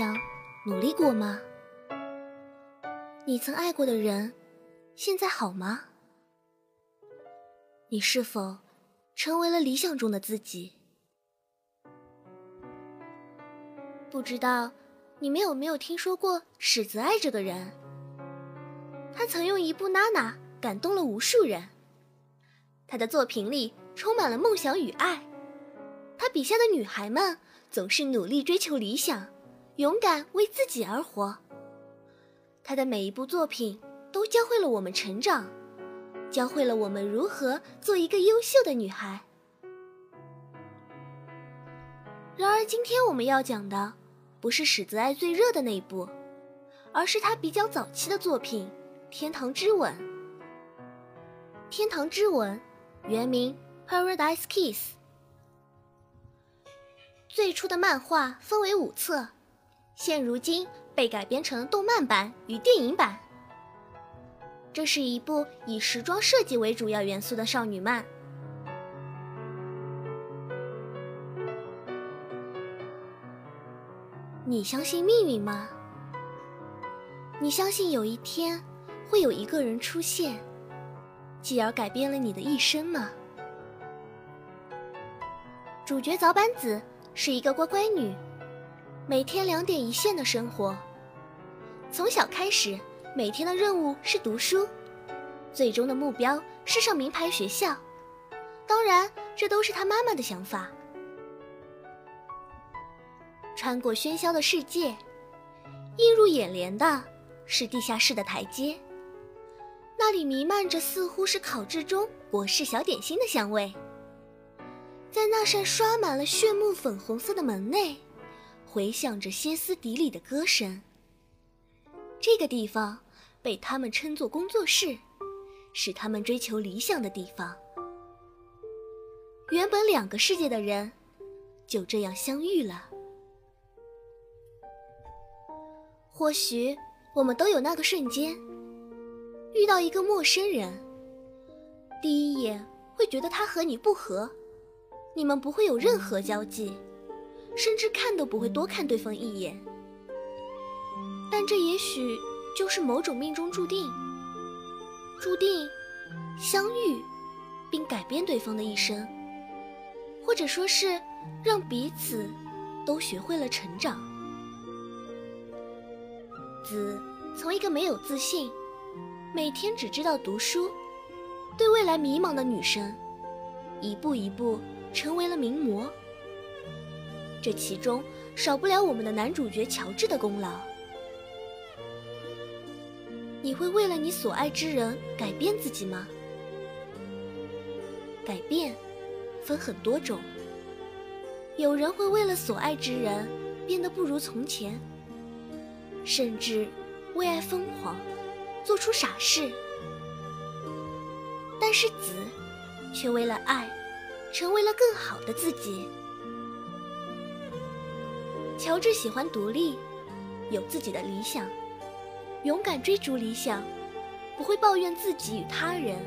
想努力过吗？你曾爱过的人，现在好吗？你是否成为了理想中的自己？不知道你们有没有听说过史泽爱这个人？他曾用一部《娜娜》感动了无数人。他的作品里充满了梦想与爱。他笔下的女孩们总是努力追求理想，勇敢为自己而活。他的每一部作品都教会了我们成长。教会了我们如何做一个优秀的女孩。然而，今天我们要讲的不是史泽爱最热的那一部，而是他比较早期的作品《天堂之吻》。《天堂之吻》原名《Paradise Kiss》。最初的漫画分为五册，现如今被改编成动漫版与电影版。这是一部以时装设计为主要元素的少女漫。你相信命运吗？你相信有一天会有一个人出现，继而改变了你的一生吗？主角早坂子是一个乖乖女，每天两点一线的生活，从小开始。每天的任务是读书，最终的目标是上名牌学校。当然，这都是他妈妈的想法。穿过喧嚣的世界，映入眼帘的是地下室的台阶，那里弥漫着似乎是烤制中国式小点心的香味。在那扇刷满了炫目粉红色的门内，回响着歇斯底里的歌声。这个地方被他们称作工作室，是他们追求理想的地方。原本两个世界的人就这样相遇了。或许我们都有那个瞬间，遇到一个陌生人，第一眼会觉得他和你不合，你们不会有任何交集，甚至看都不会多看对方一眼。但这也许就是某种命中注定，注定相遇并改变对方的一生，或者说是让彼此都学会了成长。子从一个没有自信、每天只知道读书、对未来迷茫的女生，一步一步成为了名模。这其中少不了我们的男主角乔治的功劳。你会为了你所爱之人改变自己吗？改变分很多种，有人会为了所爱之人变得不如从前，甚至为爱疯狂，做出傻事。但是子却为了爱，成为了更好的自己。乔治喜欢独立，有自己的理想。勇敢追逐理想，不会抱怨自己与他人。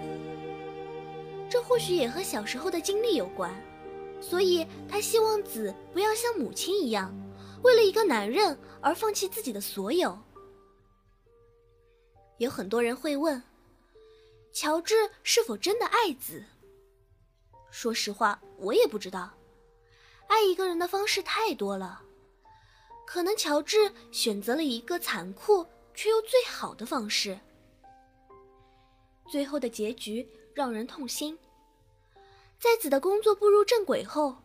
这或许也和小时候的经历有关，所以他希望子不要像母亲一样，为了一个男人而放弃自己的所有。有很多人会问，乔治是否真的爱子？说实话，我也不知道。爱一个人的方式太多了，可能乔治选择了一个残酷。却又最好的方式。最后的结局让人痛心。在子的工作步入正轨后，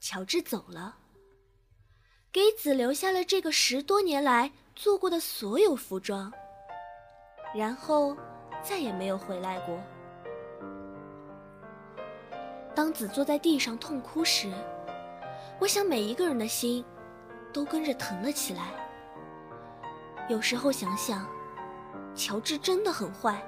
乔治走了，给子留下了这个十多年来做过的所有服装，然后再也没有回来过。当子坐在地上痛哭时，我想每一个人的心都跟着疼了起来。有时候想想，乔治真的很坏，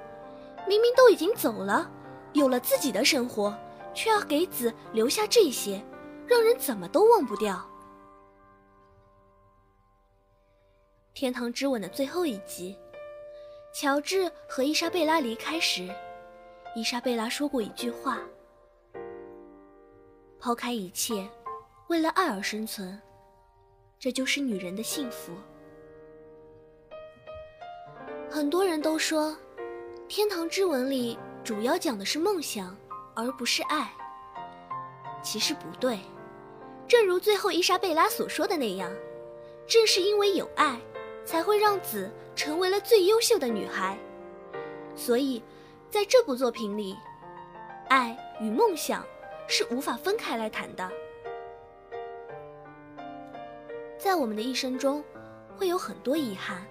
明明都已经走了，有了自己的生活，却要给子留下这些，让人怎么都忘不掉。《天堂之吻》的最后一集，乔治和伊莎贝拉离开时，伊莎贝拉说过一句话：“抛开一切，为了爱而生存，这就是女人的幸福。”很多人都说，《天堂之吻》里主要讲的是梦想，而不是爱。其实不对，正如最后伊莎贝拉所说的那样，正是因为有爱，才会让子成为了最优秀的女孩。所以，在这部作品里，爱与梦想是无法分开来谈的。在我们的一生中，会有很多遗憾。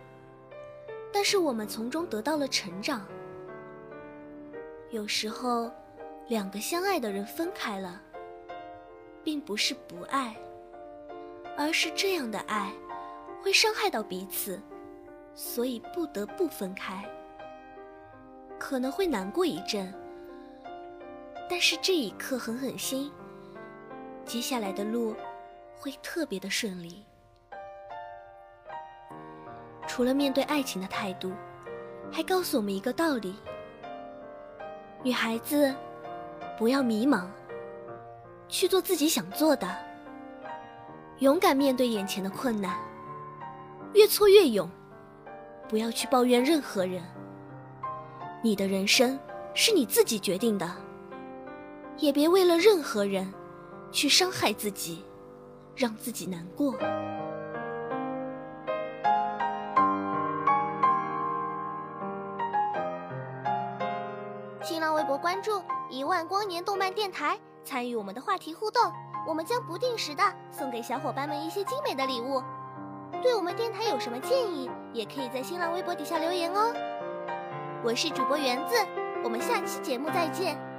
但是我们从中得到了成长。有时候，两个相爱的人分开了，并不是不爱，而是这样的爱会伤害到彼此，所以不得不分开。可能会难过一阵，但是这一刻狠狠心，接下来的路会特别的顺利。除了面对爱情的态度，还告诉我们一个道理：女孩子不要迷茫，去做自己想做的，勇敢面对眼前的困难，越挫越勇，不要去抱怨任何人。你的人生是你自己决定的，也别为了任何人去伤害自己，让自己难过。关注一万光年动漫电台，参与我们的话题互动，我们将不定时的送给小伙伴们一些精美的礼物。对我们电台有什么建议，也可以在新浪微博底下留言哦。我是主播园子，我们下期节目再见。